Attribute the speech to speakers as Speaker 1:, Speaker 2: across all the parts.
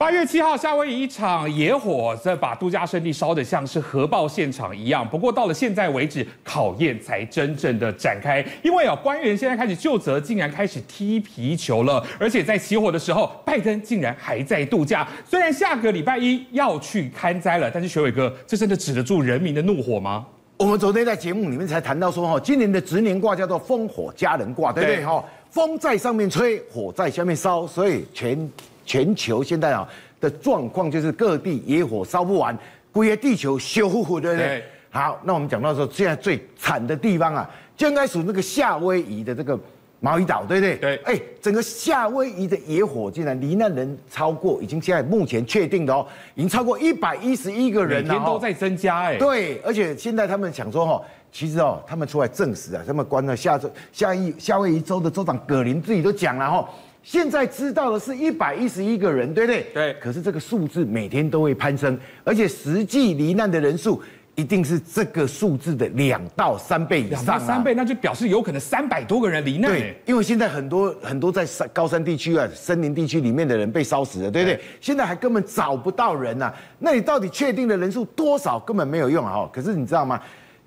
Speaker 1: 八月七号，夏威夷一场野火在把度假胜地烧得像是核爆现场一样。不过到了现在为止，考验才真正的展开。因为啊，官员现在开始就责，竟然开始踢皮球了。而且在起火的时候，拜登竟然还在度假。虽然下个礼拜一要去看灾了，但是学伟哥，这真的止得住人民的怒火吗？
Speaker 2: 我们昨天在节目里面才谈到说，哈，今年的值年卦叫做风火家人卦，对不对？哈，风在上面吹，火在下面烧，所以全。全球现在啊的状况就是各地野火烧不完，归个地球烧乎乎，对不对？好，那我们讲到说，现在最惨的地方啊，就应该属那个夏威夷的这个毛伊岛，对不对？
Speaker 1: 对。
Speaker 2: 哎，整个夏威夷的野火竟然罹难人超过，已经现在目前确定的哦，已经超过一百一十一个人了，
Speaker 1: 每天都在增加哎。
Speaker 2: 对，而且现在他们想说哈，其实哦，他们出来证实啊，他们关了夏州、夏威夏威夷州的州长葛林自己都讲了哈。现在知道的是一百一十一个人，对不对？
Speaker 1: 对。
Speaker 2: 可是这个数字每天都会攀升，而且实际罹难的人数一定是这个数字的两到三倍以上啊。
Speaker 1: 两到三倍，那就表示有可能三百多个人罹难。
Speaker 2: 对，因为现在很多很多在山高山地区啊、森林地区里面的人被烧死了，对不对？现在还根本找不到人呐。那你到底确定的人数多少根本没有用啊！可是你知道吗？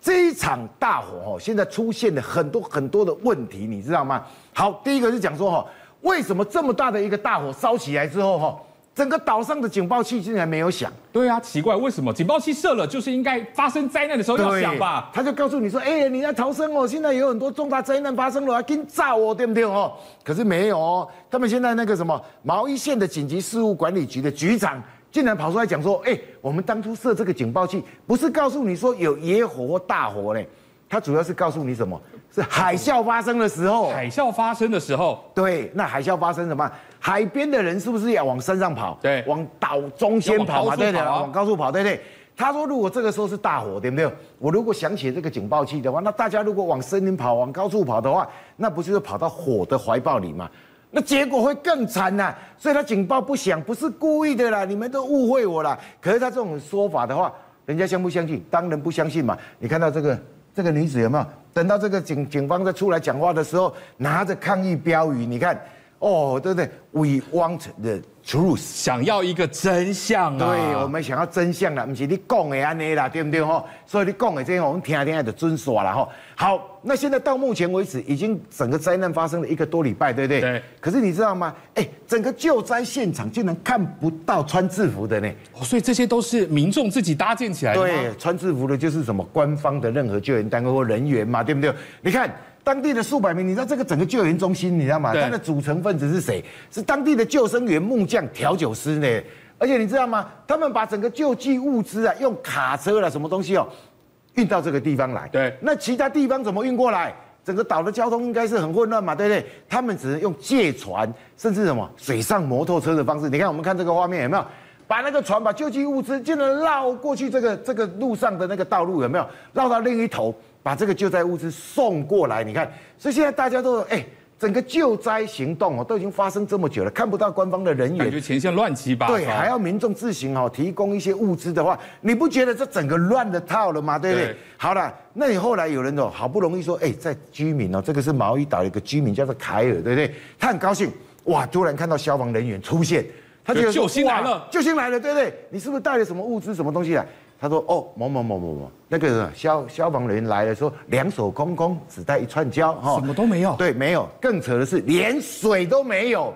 Speaker 2: 这一场大火哦，现在出现了很多很多的问题，你知道吗？好，第一个是讲说哈。为什么这么大的一个大火烧起来之后，哈，整个岛上的警报器竟然没有响？
Speaker 1: 对啊，奇怪，为什么警报器设了就是应该发生灾难的时候要响吧？
Speaker 2: 他就告诉你说，哎，你要逃生哦，现在有很多重大灾难发生了，要跟炸哦，对不对哦？可是没有哦，他们现在那个什么毛伊县的紧急事务管理局的局长竟然跑出来讲说，哎，我们当初设这个警报器不是告诉你说有野火或大火嘞。他主要是告诉你什么？是海啸发生的时候。
Speaker 1: 海啸发生的时候，
Speaker 2: 对，那海啸发生什么？海边的人是不是要往山上跑？
Speaker 1: 对，
Speaker 2: 往岛中间跑嘛，对的，往高处跑，对不对。他说，如果这个时候是大火，对不对？我如果想起这个警报器的话，那大家如果往森林跑、往高处跑的话，那不就是跑到火的怀抱里吗？那结果会更惨呐。所以他警报不响，不是故意的啦，你们都误会我啦。可是他这种说法的话，人家相不相信？当然不相信嘛。你看到这个。这个女子有没有等到这个警警方在出来讲话的时候，拿着抗议标语？你看，哦，对不对？We want the truth，
Speaker 1: 想要一个真相啊！
Speaker 2: 对，我们想要真相啦，不是你讲的安尼啦，对不对吼？所以你讲的这些，我们听听就准耍了哈。好，那现在到目前为止，已经整个灾难发生了一个多礼拜，对不对？
Speaker 1: 对。
Speaker 2: 可是你知道吗？哎，整个救灾现场竟然看不到穿制服的呢。
Speaker 1: 哦，所以这些都是民众自己搭建起来的。
Speaker 2: 对，穿制服的就是什么官方的任何救援单位或人员嘛，对不对？你看当地的数百名，你知道这个整个救援中心，你知道吗？它的组成分子是谁？是当地的救生员、木匠、调酒师呢。而且你知道吗？他们把整个救济物资啊，用卡车了什么东西哦。运到这个地方来，
Speaker 1: 对，
Speaker 2: 那其他地方怎么运过来？整个岛的交通应该是很混乱嘛，对不对？他们只能用借船，甚至什么水上摩托车的方式。你看，我们看这个画面有没有？把那个船把救济物资，竟然绕过去这个这个路上的那个道路有没有？绕到另一头，把这个救灾物资送过来。你看，所以现在大家都哎。整个救灾行动哦，都已经发生这么久了，看不到官方的人员，
Speaker 1: 感觉前线乱七八糟。
Speaker 2: 对，还要民众自行哦提供一些物资的话，你不觉得这整个乱了套了吗？对不对？对好了，那你后来有人哦，好不容易说，哎，在居民哦，这个是毛伊岛的一个居民叫做凯尔，对不对？他很高兴，哇，突然看到消防人员出现，他觉得
Speaker 1: 救星来了，
Speaker 2: 救星来了，对不对？你是不是带了什么物资、什么东西来？他说：“哦，某某某某某，那个消消防人员来了，说两手空空，只带一串胶，哈，
Speaker 1: 什么都没有。
Speaker 2: 对，没有。更扯的是，连水都没有。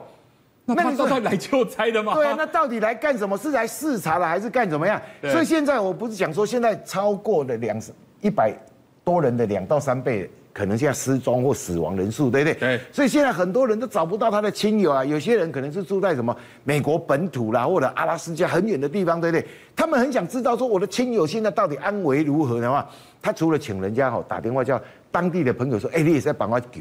Speaker 1: 那他是来救灾的吗？
Speaker 2: 对啊，那到底来干什么？是来视察的，还是干怎么样？所以现在我不是讲说，现在超过了两一百多人的两到三倍。”可能现在失踪或死亡人数，对不对？
Speaker 1: 对。
Speaker 2: 所以现在很多人都找不到他的亲友啊，有些人可能是住在什么美国本土啦，或者阿拉斯加很远的地方，对不对？他们很想知道说我的亲友现在到底安危如何的话，他除了请人家哈打电话叫当地的朋友说，哎，你也是在帮我救。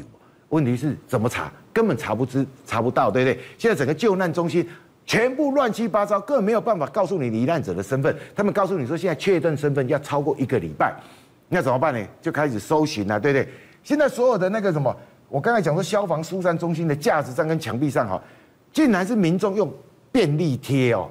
Speaker 2: 问题是怎么查？根本查不知查不到，对不对？现在整个救难中心全部乱七八糟，根本没有办法告诉你罹难者的身份。他们告诉你说，现在确认身份要超过一个礼拜。那怎么办呢？就开始搜寻了，对不对？现在所有的那个什么，我刚才讲说消防疏散中心的架子上跟墙壁上哈，竟然是民众用便利贴哦，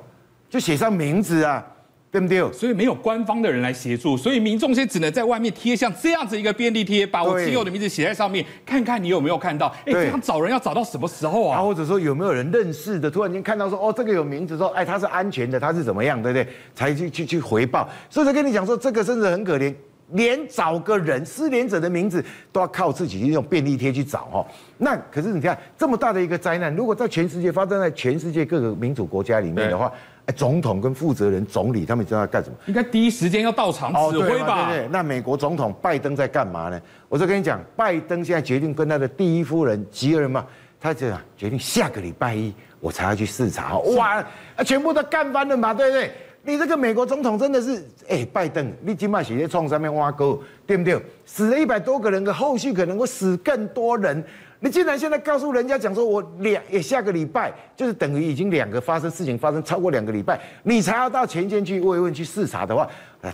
Speaker 2: 就写上名字啊，对不对？
Speaker 1: 所以没有官方的人来协助，所以民众现在只能在外面贴像这样子一个便利贴，把我亲友的名字写在上面，看看你有没有看到。哎，这样找人要找到什么时候啊？
Speaker 2: 或者说有没有人认识的，突然间看到说，哦，这个有名字，说，哎，他是安全的，他是怎么样，对不对？才去去去回报。所以才跟你讲说，这个甚至很可怜，连找个人失联者的名字都要靠自己用便利贴去找哦。那可是你看这么大的一个灾难，如果在全世界发生在全世界各个民主国家里面的话。哎，总统跟负责人、总理他们知道要干什么？
Speaker 1: 应该第一时间要到场指挥吧？
Speaker 2: 哦，对对对。那美国总统拜登在干嘛呢？我就跟你讲，拜登现在决定跟他的第一夫人吉尔嘛，他这样决定下个礼拜一我才要去视察。哇，全部都干翻了嘛，对不对？你这个美国总统真的是，哎，拜登，你今晚写在窗上面挖沟，对不对？死了一百多个人，可后续可能会死更多人。你竟然现在告诉人家讲说，我两也下个礼拜就是等于已经两个发生事情发生超过两个礼拜，你才要到前线去慰问去视察的话。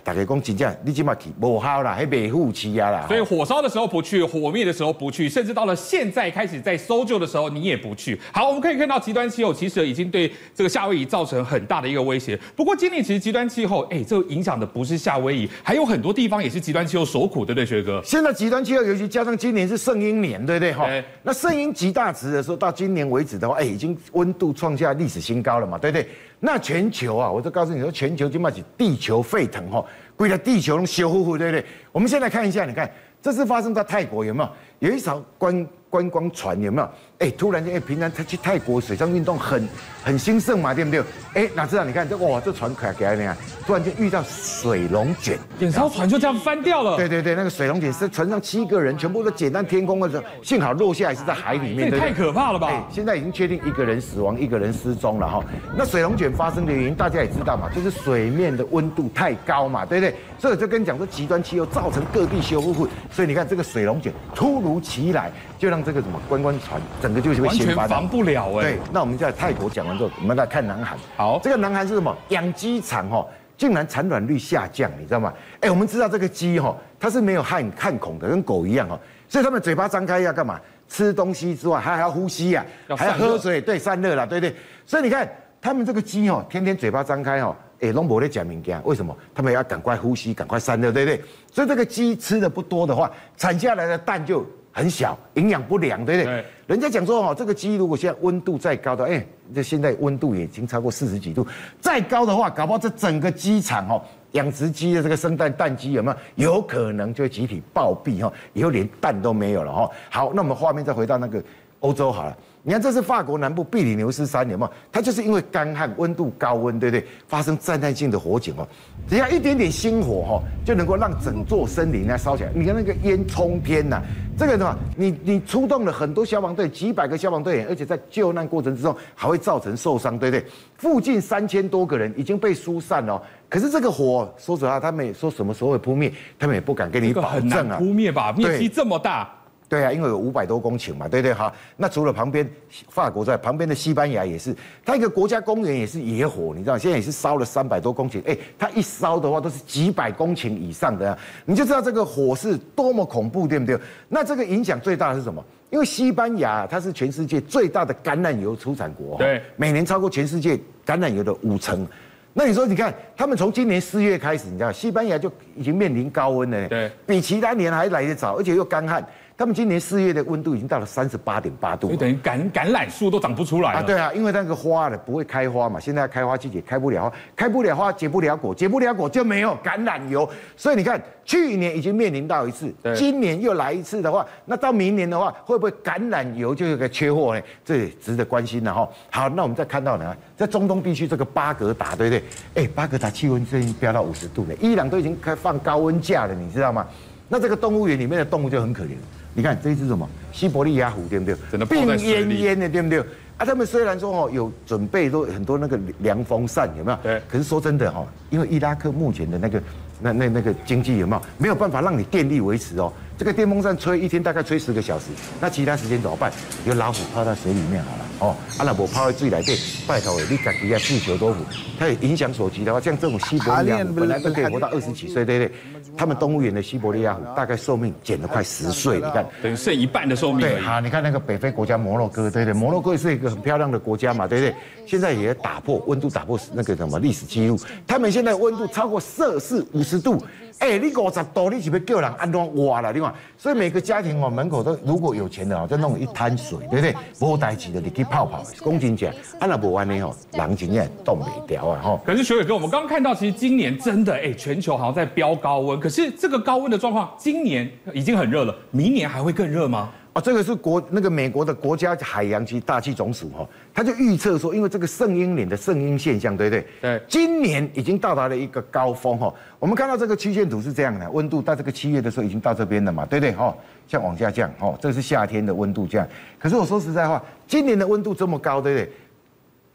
Speaker 2: 大家讲真正，你起码去不好啦，还没护气呀啦。
Speaker 1: 所以火烧的时候不去，火灭的时候不去，甚至到了现在开始在搜救的时候，你也不去。好，我们可以看到极端气候其实已经对这个夏威夷造成很大的一个威胁。不过今年其实极端气候，哎，这个影响的不是夏威夷，还有很多地方也是极端气候所苦，对不对，学哥？
Speaker 2: 现在极端气候，尤其加上今年是圣婴年，对不对？哈，那圣婴极大值的时候，到今年为止的话，哎，已经温度创下历史新高了嘛，对不对？那全球啊，我就告诉你说，全球就嘛是地球沸腾哈，归了地球修复，对不对？我们现在看一下，你看，这是发生在泰国有没有？有一艘观观光船有没有？哎，突然间，哎，平常他去泰国水上运动很很兴盛嘛，对不对？哎，哪知道你看这哇，这船可给他那样，突然间遇到水龙卷，
Speaker 1: 整艘船就这样翻掉了。
Speaker 2: 对对对，那个水龙卷是船上七个人全部都捡到天空的时候，幸好落下来是在海里面。
Speaker 1: 这太可怕了吧？
Speaker 2: 现在已经确定一个人死亡，一个人失踪了哈。那水龙卷发生的原因大家也知道嘛，就是水面的温度太高嘛，对不对？所以就跟你讲说极端气候造成各地修复不。所以你看这个水龙卷突如其来，就让这个什么观光船。整个就是会先
Speaker 1: 完全防不了哎。
Speaker 2: 对，那我们在泰国讲完之后，我们来看南韩。
Speaker 1: 好，
Speaker 2: 这个南韩是什么？养鸡场哈，竟然产卵率下降，你知道吗？哎，我们知道这个鸡哈，它是没有汗汗孔的，跟狗一样哈，所以它们嘴巴张开要干嘛？吃东西之外，还要呼吸呀，还要喝水，对，散热了，对对。所以你看，他们这个鸡哦，天天嘴巴张开哦，哎，拢没在讲物件，为什么？他们要赶快呼吸，赶快散热，对不对？所以这个鸡吃的不多的话，产下来的蛋就。很小，营养不良，对不对？对。人家讲说哦，这个鸡如果现在温度再高的，哎，这现在温度已经超过四十几度，再高的话，搞不好这整个鸡场哦，养殖鸡的这个生蛋蛋鸡有没有？有可能就会集体暴毙哈，以后连蛋都没有了哈。好，那我们画面再回到那个欧洲好了。你看，这是法国南部比利牛斯山，有没有？它就是因为干旱、温度高温，对不对？发生灾难性的火警哦。只要一点点星火哈，就能够让整座森林呢烧起来。你看那个烟冲天呐，这个的话，你你出动了很多消防队，几百个消防队员，而且在救难过程之中还会造成受伤，对不对？附近三千多个人已经被疏散了。可是这个火，说实话，他们也说什么时候会扑灭，他们也不敢给你保证啊。很难
Speaker 1: 扑灭吧？面积这么大。
Speaker 2: 对啊，因为有五百多公顷嘛，对对哈。那除了旁边法国在旁边的西班牙也是，它一个国家公园也是野火，你知道，现在也是烧了三百多公顷。哎，它一烧的话都是几百公顷以上的，你就知道这个火是多么恐怖，对不对？那这个影响最大的是什么？因为西班牙它是全世界最大的橄榄油出产国，
Speaker 1: 对，
Speaker 2: 每年超过全世界橄榄油的五成。那你说，你看他们从今年四月开始，你知道西班牙就已经面临高温了，
Speaker 1: 对，
Speaker 2: 比其他年还来得早，而且又干旱。他们今年四月的温度已经到了三十八点八度，
Speaker 1: 就等于橄橄榄树都长不出来
Speaker 2: 啊！对啊，因为那个花呢不会开花嘛，现在开花季节开不了花，开不了花结不了果，结不了果就没有橄榄油。所以你看，去年已经面临到一次，今年又来一次的话，那到明年的话，会不会橄榄油就有个缺货呢？这也值得关心了哈。好，那我们再看到呢，在中东地区这个巴格达，对不对？哎，巴格达气温最近飙到五十度了，伊朗都已经开放高温假了，你知道吗？那这个动物园里面的动物就很可怜。你看这一只什么西伯利亚虎，对不对？病恹恹的，对不对？啊，他们虽然说哦有准备都很多那个凉风扇，有没有？对。可是说真的哈，因为伊拉克目前的那个那那那个经济有没有没有办法让你电力维持哦？这个电风扇吹一天大概吹十个小时，那其他时间怎么办？有老虎泡在水里面好了。哦，啊那无泡在水里底，拜托你家己要自求多福。它也影响所及的话，像这种西伯利亚虎本来都可以活到二十几岁，对不对？他们动物园的西伯利亚虎大概寿命减了快十岁，你看，
Speaker 1: 等于剩一半的寿命。
Speaker 2: 对，好，你看那个北非国家摩洛哥，对不对？摩洛哥是一个很漂亮的国家嘛，对不对？现在也打破温度，打破那个什么历史记录，他们现在温度超过摄氏五十度。哎、欸，你五十度，你是不是叫人安装哇了？另外，所以每个家庭哦，门口都如果有钱的哦，就弄一滩水，对不对？无代志的，你去泡泡。公斤讲，安那不完呢吼，人真也冻袂掉啊！吼。
Speaker 1: 可是学伟哥，我们刚刚看到，其实今年真的哎、欸，全球好像在飙高温。可是这个高温的状况，今年已经很热了，明年还会更热吗？
Speaker 2: 哦，这个是国那个美国的国家海洋及大气总署哈，他就预测说，因为这个圣婴岭的圣婴现象，对不对？对。今年已经到达了一个高峰哈。我们看到这个曲线图是这样的，温度到这个七月的时候已经到这边了嘛，对不对？哈，像往下降，哈，这是夏天的温度这样。可是我说实在话，今年的温度这么高，对不对？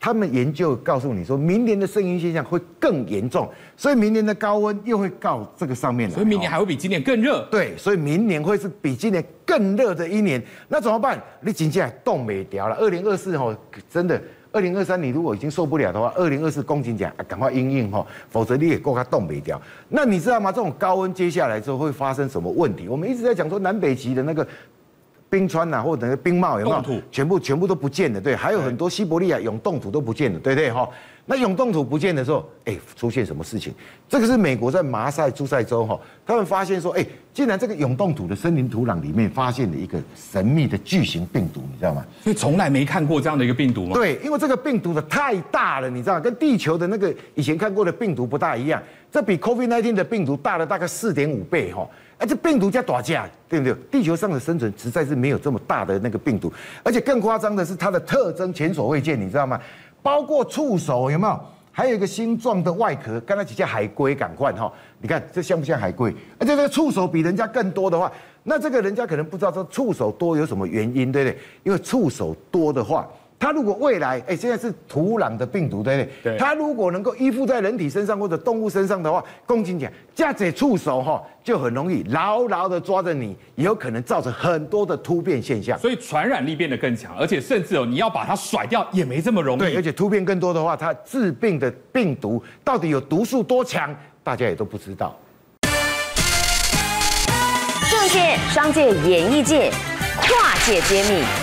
Speaker 2: 他们研究告诉你说，明年的圣婴现象会更严重，所以明年的高温又会到这个上面来。
Speaker 1: 所以明年还会比今年更热。
Speaker 2: 对，所以明年会是比今年更热的一年。那怎么办？你紧接着冻没掉了。二零二四吼，真的，二零二三你如果已经受不了的话，二零二四公斤讲赶快应应吼，否则你也够它冻没掉。那你知道吗？这种高温接下来之后会发生什么问题？我们一直在讲说南北极的那个。冰川呐、啊，或者那个冰帽有没有？全部全部都不见了，对，还有很多西伯利亚永冻土都不见了，对不对哈？那永冻土不见的时候，哎，出现什么事情？这个是美国在马赛诸塞州哈，他们发现说，哎，竟然这个永冻土的森林土壤里面发现了一个神秘的巨型病毒，你知道吗？
Speaker 1: 所以从来没看过这样的一个病毒吗？
Speaker 2: 对，因为这个病毒的太大了，你知道，跟地球的那个以前看过的病毒不大一样，这比 COVID-19 的病毒大了大概四点五倍哈。而且病毒加打架，对不对？地球上的生存实在是没有这么大的那个病毒，而且更夸张的是它的特征前所未见，你知道吗？包括触手有没有？还有一个星状的外壳，刚才几只海龟赶快哈！你看这像不像海龟？而且这个触手比人家更多的话，那这个人家可能不知道这触手多有什么原因，对不对？因为触手多的话。它如果未来，哎，现在是土壤的病毒，对不对？对。它如果能够依附在人体身上或者动物身上的话，公斤讲，这样子触手哈，就很容易牢牢的抓着你，也有可能造成很多的突变现象。
Speaker 1: 所以传染力变得更强，而且甚至哦，你要把它甩掉也没这么容易。
Speaker 2: 对，而且突变更多的话，它致病的病毒到底有毒素多强，大家也都不知道。
Speaker 3: 政界、商界、演艺界，跨界揭秘。